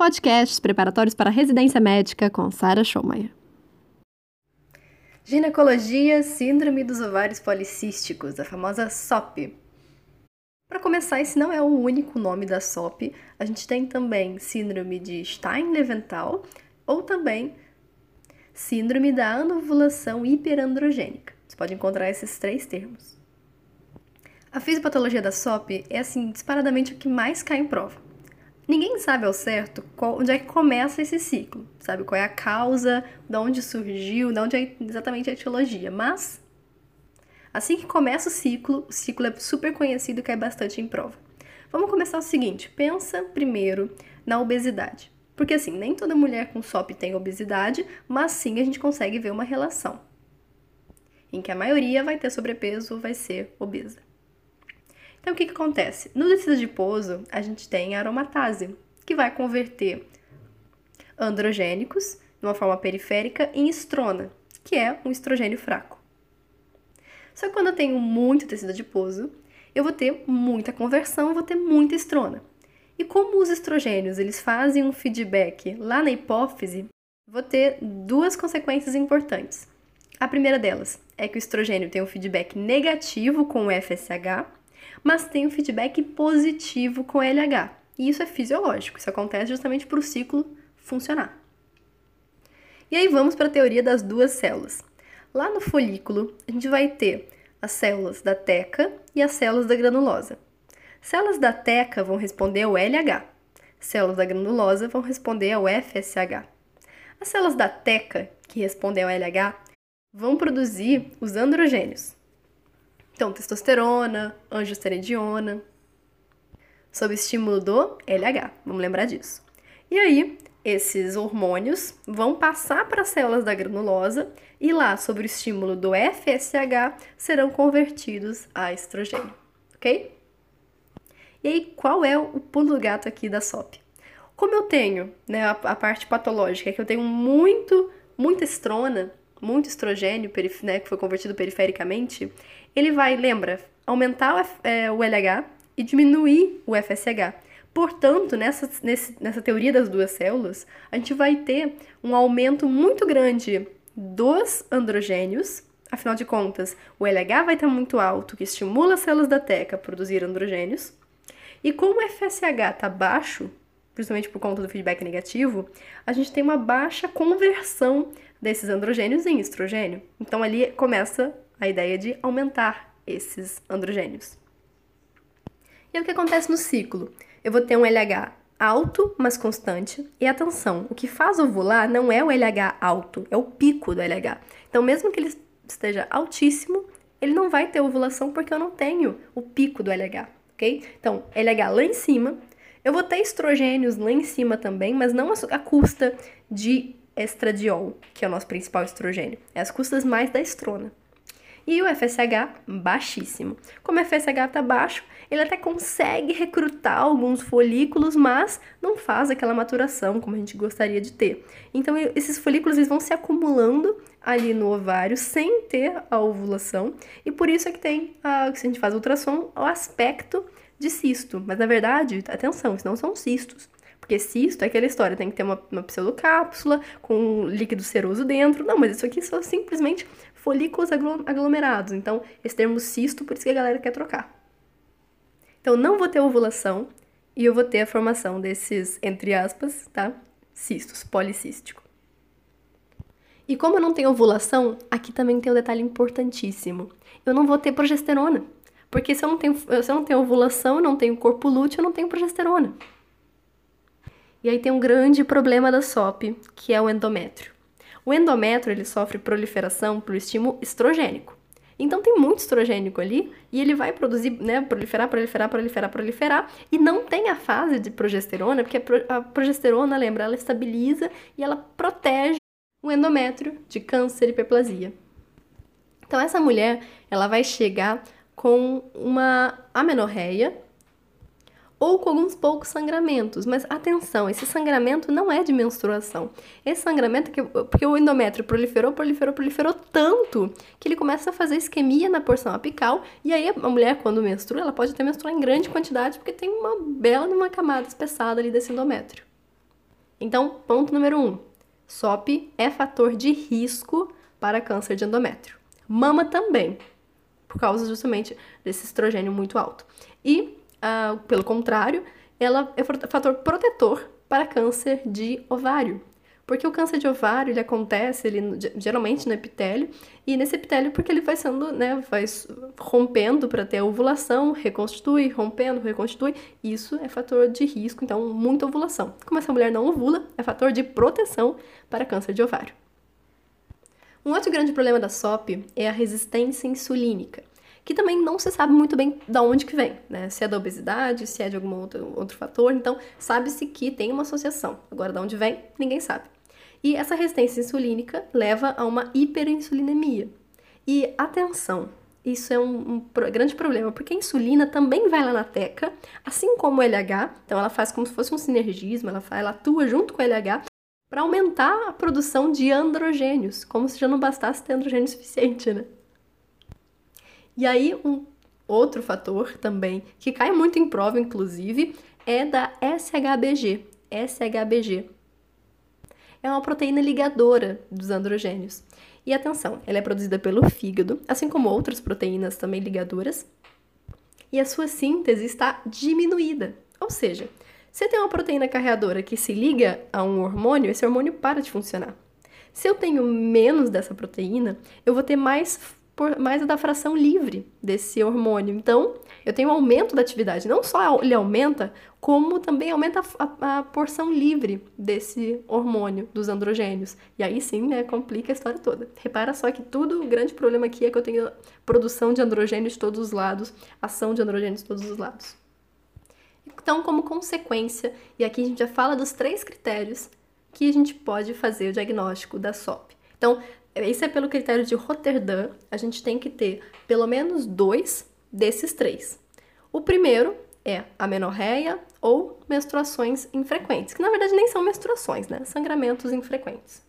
podcasts preparatórios para residência médica com Sara Schomayer. Ginecologia, Síndrome dos Ovários Policísticos, a famosa SOP. Para começar, esse não é o único nome da SOP. A gente tem também Síndrome de Stein-Leventhal ou também Síndrome da Anovulação Hiperandrogênica. Você pode encontrar esses três termos. A fisiopatologia da SOP é, assim, disparadamente o que mais cai em prova. Ninguém sabe ao certo qual, onde é que começa esse ciclo, sabe? Qual é a causa, de onde surgiu, de onde é exatamente a etiologia. Mas, assim que começa o ciclo, o ciclo é super conhecido e cai bastante em prova. Vamos começar o seguinte: pensa primeiro na obesidade. Porque assim, nem toda mulher com SOP tem obesidade, mas sim a gente consegue ver uma relação. Em que a maioria vai ter sobrepeso ou vai ser obesa. Então, o que, que acontece? No tecido adiposo, a gente tem a aromatase, que vai converter androgênicos, de uma forma periférica, em estrona, que é um estrogênio fraco. Só que quando eu tenho muito tecido adiposo, eu vou ter muita conversão, eu vou ter muita estrona. E como os estrogênios eles fazem um feedback lá na hipófise, vou ter duas consequências importantes. A primeira delas é que o estrogênio tem um feedback negativo com o FSH, mas tem um feedback positivo com LH. E isso é fisiológico, isso acontece justamente para o ciclo funcionar. E aí vamos para a teoria das duas células. Lá no folículo, a gente vai ter as células da teca e as células da granulosa. Células da teca vão responder ao LH, células da granulosa vão responder ao FSH. As células da teca, que respondem ao LH, vão produzir os androgênios, então, testosterona, angiostenediona, sob estímulo do LH, vamos lembrar disso. E aí, esses hormônios vão passar para as células da granulosa e lá, sob o estímulo do FSH, serão convertidos a estrogênio, ok? E aí, qual é o pulo do gato aqui da SOP? Como eu tenho né, a, a parte patológica, é que eu tenho muito, muita estrona, muito estrogênio, né, que foi convertido perifericamente, ele vai, lembra, aumentar o, é, o LH e diminuir o FSH. Portanto, nessa, nesse, nessa teoria das duas células, a gente vai ter um aumento muito grande dos androgênios. Afinal de contas, o LH vai estar muito alto, que estimula as células da teca a produzir androgênios. E como o FSH está baixo, justamente por conta do feedback negativo, a gente tem uma baixa conversão desses androgênios em estrogênio. Então ali começa a ideia de aumentar esses androgênios. E o que acontece no ciclo? Eu vou ter um LH alto, mas constante. E atenção, o que faz ovular não é o LH alto, é o pico do LH. Então, mesmo que ele esteja altíssimo, ele não vai ter ovulação porque eu não tenho o pico do LH, ok? Então, LH lá em cima. Eu vou ter estrogênios lá em cima também, mas não a custa de estradiol, que é o nosso principal estrogênio. É as custas mais da estrona. E o FSH baixíssimo. Como o FSH está baixo, ele até consegue recrutar alguns folículos, mas não faz aquela maturação como a gente gostaria de ter. Então, esses folículos eles vão se acumulando ali no ovário sem ter a ovulação, e por isso é que tem, a, se a gente faz ultrassom, o aspecto de cisto. Mas na verdade, atenção, isso não são cistos. Porque cisto é aquela história, tem que ter uma, uma pseudocápsula com líquido seroso dentro. Não, mas isso aqui são simplesmente folículos aglomerados. Então, esse termo cisto, por isso que a galera quer trocar. Então, não vou ter ovulação e eu vou ter a formação desses, entre aspas, tá? Cistos, policístico. E como eu não tenho ovulação, aqui também tem um detalhe importantíssimo. Eu não vou ter progesterona. Porque se eu não tenho, se eu não tenho ovulação, eu não tenho corpo lúteo, eu não tenho progesterona. E aí tem um grande problema da SOP, que é o endométrio. O endométrio ele sofre proliferação por estímulo estrogênico. Então tem muito estrogênico ali e ele vai produzir, né, proliferar, proliferar, proliferar, proliferar e não tem a fase de progesterona, porque a progesterona, lembra, ela estabiliza e ela protege o endométrio de câncer e hiperplasia. Então essa mulher, ela vai chegar com uma amenorreia ou com alguns poucos sangramentos. Mas atenção, esse sangramento não é de menstruação. Esse sangramento é que, porque o endométrio proliferou, proliferou, proliferou tanto que ele começa a fazer isquemia na porção apical e aí a mulher quando menstrua, ela pode até menstruar em grande quantidade porque tem uma bela uma camada espessada ali desse endométrio. Então, ponto número um: SOP é fator de risco para câncer de endométrio. Mama também, por causa justamente desse estrogênio muito alto. E, uh, pelo contrário, ela é fator protetor para câncer de ovário. Porque o câncer de ovário, ele acontece ele, geralmente no epitélio, e nesse epitélio porque ele vai sendo, né, vai rompendo para ter ovulação, reconstitui, rompendo, reconstitui, isso é fator de risco, então muita ovulação. Como essa mulher não ovula, é fator de proteção para câncer de ovário. Um outro grande problema da SOP é a resistência insulínica que também não se sabe muito bem de onde que vem, né? Se é da obesidade, se é de algum outro, outro fator, então sabe-se que tem uma associação. Agora, de onde vem, ninguém sabe. E essa resistência insulínica leva a uma hiperinsulinemia. E atenção, isso é um, um, grande problema, porque a insulina também vai lá na teca, assim como o LH, então ela faz como se fosse um sinergismo, ela, ela atua junto com o LH para aumentar a produção de androgênios, como se já não bastasse ter androgênio suficiente, né? E aí, um outro fator também, que cai muito em prova, inclusive, é da SHBG. SHBG, é uma proteína ligadora dos androgênios. E atenção, ela é produzida pelo fígado, assim como outras proteínas também ligadoras, e a sua síntese está diminuída. Ou seja, se tem uma proteína carreadora que se liga a um hormônio, esse hormônio para de funcionar. Se eu tenho menos dessa proteína, eu vou ter mais por mais da fração livre desse hormônio. Então, eu tenho um aumento da atividade. Não só ele aumenta, como também aumenta a, a, a porção livre desse hormônio, dos androgênios. E aí sim, né, complica a história toda. Repara só que tudo, o grande problema aqui é que eu tenho produção de androgênios de todos os lados, ação de androgênios de todos os lados. Então, como consequência, e aqui a gente já fala dos três critérios que a gente pode fazer o diagnóstico da SOP. Então, isso é pelo critério de Rotterdam, a gente tem que ter pelo menos dois desses três. O primeiro é a menorreia ou menstruações infrequentes, que na verdade nem são menstruações, né? Sangramentos infrequentes.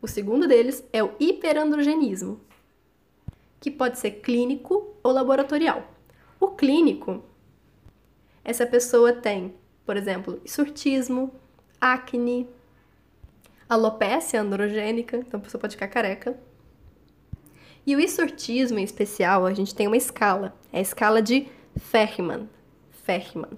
O segundo deles é o hiperandrogenismo, que pode ser clínico ou laboratorial. O clínico, essa pessoa tem, por exemplo, surtismo, acne, alopecia androgênica, então a pessoa pode ficar careca. E o isurtismo em especial, a gente tem uma escala, é a escala de Ferriman. Ferriman.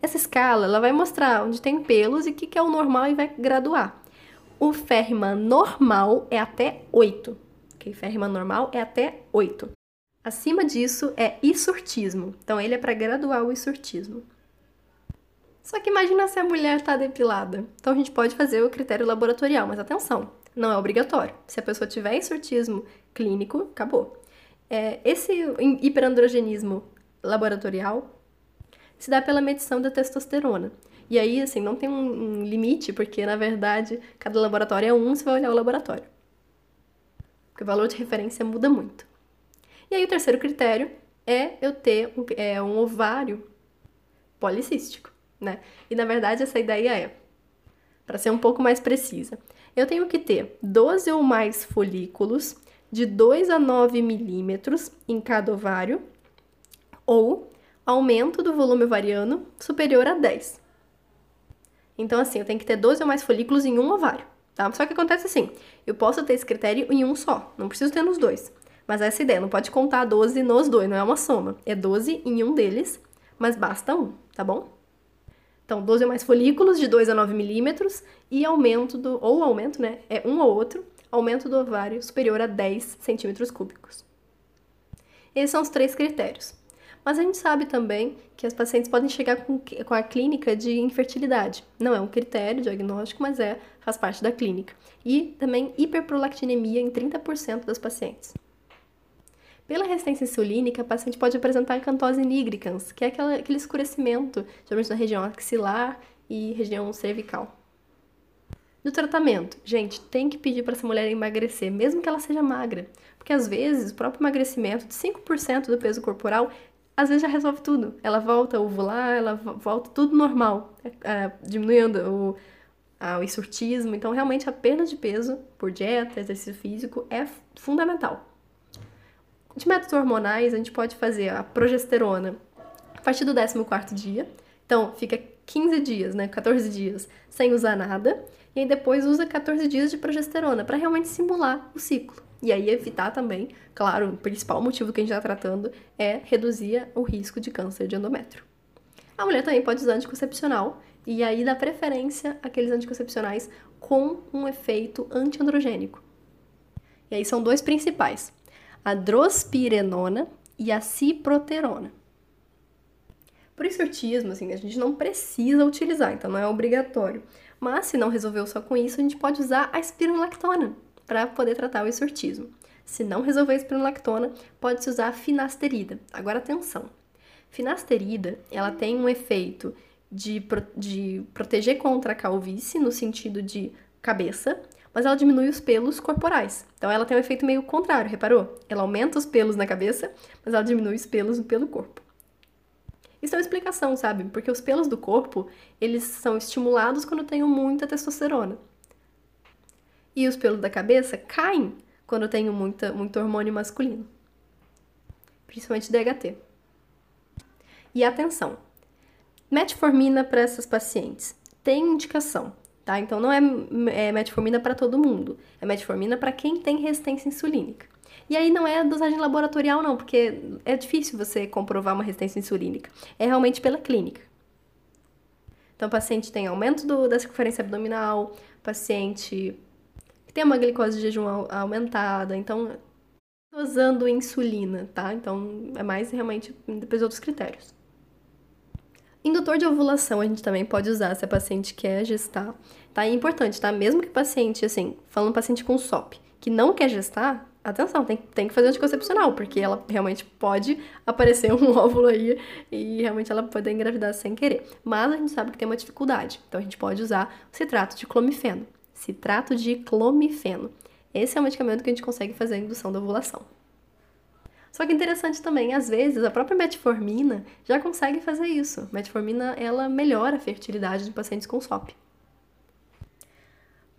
Essa escala, ela vai mostrar onde tem pelos e o que, que é o normal e vai graduar. O Ferriman normal é até 8. Okay? Ferriman normal é até 8. Acima disso é isurtismo. Então ele é para graduar o isurtismo. Só que imagina se a mulher está depilada. Então a gente pode fazer o critério laboratorial, mas atenção, não é obrigatório. Se a pessoa tiver insurtismo clínico, acabou. É, esse hiperandrogenismo laboratorial se dá pela medição da testosterona. E aí, assim, não tem um, limite, porque na verdade cada laboratório é um, você vai olhar o laboratório. Porque o valor de referência muda muito. E aí, o terceiro critério é eu ter um, é, um ovário policístico né? E na verdade essa ideia é, para ser um pouco mais precisa, eu tenho que ter 12 ou mais folículos de 2 a 9 milímetros em cada ovário ou aumento do volume ovariano superior a 10. Então, assim, eu tenho que ter 12 ou mais folículos em um ovário, tá? Só que acontece assim, eu posso ter esse critério em um só, não preciso ter nos dois. Mas essa ideia, não pode contar 12 nos dois, não é uma soma. É 12 em um deles, mas basta um, tá bom? Então, 12 ou mais folículos de 2 a 9 milímetros e aumento do, ou aumento, né, é um ou outro, aumento do ovário superior a 10 centímetros cúbicos. Esses são os três critérios. Mas a gente sabe também que as pacientes podem chegar com, com a clínica de infertilidade. Não é um critério diagnóstico, mas é, faz parte da clínica. E também hiperprolactinemia em 30% das pacientes. Pela resistência insulínica, a paciente pode apresentar cantose nigricans, que é aquela, aquele escurecimento, geralmente na região axilar e região cervical. No tratamento, gente, tem que pedir para essa mulher emagrecer, mesmo que ela seja magra, porque às vezes o próprio emagrecimento de 5% do peso corporal às vezes já resolve tudo. Ela volta a ovular, ela volta tudo normal, é, é, diminuindo o, a, o insurtismo. Então, realmente, a perda de peso por dieta, exercício físico é fundamental. De métodos hormonais, a gente pode fazer a progesterona a partir do 14 dia. Então, fica 15 dias, né, 14 dias sem usar nada, e aí depois usa 14 dias de progesterona para realmente simular o ciclo. E aí evitar também, claro, o principal motivo que a gente está tratando é reduzir o risco de câncer de endométrio. A mulher também pode usar anticoncepcional, e aí dá preferência àqueles anticoncepcionais com um efeito antiandrogênico. E aí são dois principais: a drospirenona e a ciproterona. Por exortismo, assim, a gente não precisa utilizar, então não é obrigatório. Mas se não resolveu só com isso, a gente pode usar a espironolactona para poder tratar o exortismo. Se não resolver a espironolactona, pode-se usar a finasterida. Agora atenção. Finasterida, ela tem um efeito de, de proteger contra a calvície, no sentido de cabeça, mas ela diminui os pelos corporais. Então ela tem um efeito meio contrário, reparou? Ela aumenta os pelos na cabeça, mas ela diminui os pelos pelo corpo. Isso é uma explicação, sabe? Porque os pelos do corpo, eles são estimulados quando tenho muita testosterona. E os pelos da cabeça caem quando eu tenho muita, muito hormônio masculino. Principalmente DHT. E atenção, Metformina para essas pacientes tem indicação, tá? Então não é, é metformina para todo mundo, é metformina para quem tem resistência insulínica. E aí não é dosagem laboratorial não, porque é difícil você comprovar uma resistência insulínica. É realmente pela clínica. Então o paciente tem aumento do, da circunferência abdominal, paciente que tem uma glicose de jejum aumentada, então dosando insulina, tá? Então é mais realmente depois de outros critérios. Indutor de ovulação a gente também pode usar se a paciente quer gestar. Tá? é importante, tá? Mesmo que o paciente, assim, falando paciente com SOP, que não quer gestar, atenção, tem, tem que fazer anticoncepcional, porque ela realmente pode aparecer um óvulo aí e realmente ela pode engravidar sem querer. Mas a gente sabe que tem uma dificuldade, então a gente pode usar o citrato de clomifeno. Citrato de clomifeno. Esse é o medicamento que a gente consegue fazer a indução da ovulação. Só que interessante também, às vezes a própria metformina já consegue fazer isso. Metformina ela melhora a fertilidade de pacientes com SOP.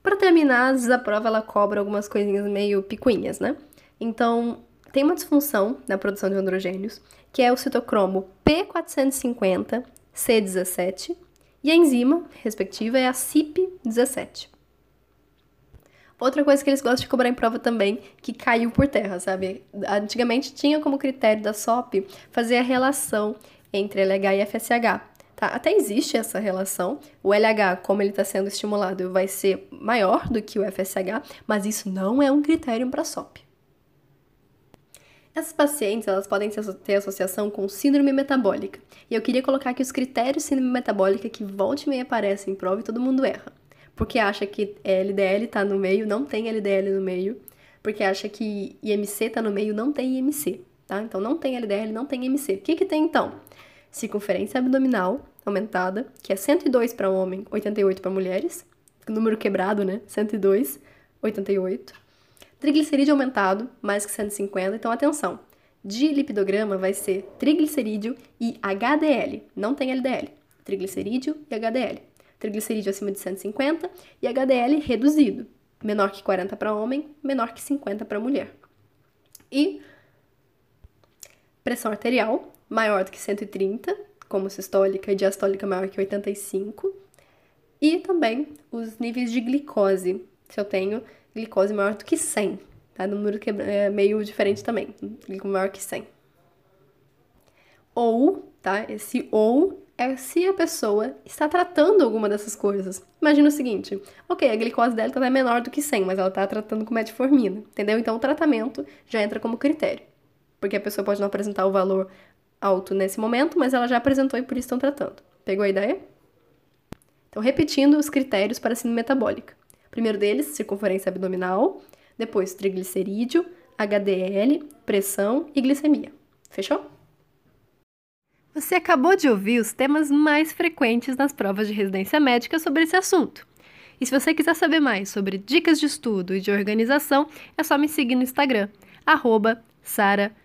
Para terminar, a prova ela cobra algumas coisinhas meio picuinhas, né? Então, tem uma disfunção na produção de androgênios, que é o citocromo P450C17 e a enzima respectiva é a CYP17. Outra coisa que eles gostam de cobrar em prova também, que caiu por terra, sabe? Antigamente tinha como critério da SOP fazer a relação entre LH e FSH. Tá? Até existe essa relação. O LH, como ele está sendo estimulado, vai ser maior do que o FSH, mas isso não é um critério para SOP. Essas pacientes elas podem ter associação com síndrome metabólica. E eu queria colocar aqui os critérios de síndrome metabólica que volta e meia aparecem em prova e todo mundo erra porque acha que LDL tá no meio, não tem LDL no meio, porque acha que IMC tá no meio, não tem IMC, tá? Então não tem LDL, não tem IMC. O que que tem então? Circunferência abdominal aumentada, que é 102 para homem, 88 para mulheres, número quebrado, né? 102, 88. Triglicerídeo aumentado, mais que 150, então atenção. De lipidograma vai ser triglicerídeo e HDL, não tem LDL. Triglicerídeo e HDL triglicerídeo acima de 150 e HDL reduzido, menor que 40 para homem, menor que 50 para mulher. E pressão arterial maior do que 130, como sistólica e diastólica maior que 85. E também os níveis de glicose, se eu tenho glicose maior do que 100, tá? Número que é meio diferente também, glicose maior que 100. Ou, tá? Esse ou é se a pessoa está tratando alguma dessas coisas. Imagina o seguinte: ok, a glicose dela está menor do que 100, mas ela está tratando com metformina, entendeu? Então o tratamento já entra como critério. Porque a pessoa pode não apresentar o valor alto nesse momento, mas ela já apresentou e por isso estão tratando. Pegou a ideia? Então, repetindo os critérios para a síndrome metabólica. primeiro deles, circunferência abdominal, depois triglicerídeo, HDL, pressão e glicemia. Fechou? Você acabou de ouvir os temas mais frequentes nas provas de residência médica sobre esse assunto. E se você quiser saber mais sobre dicas de estudo e de organização, é só me seguir no Instagram, arroba Sara.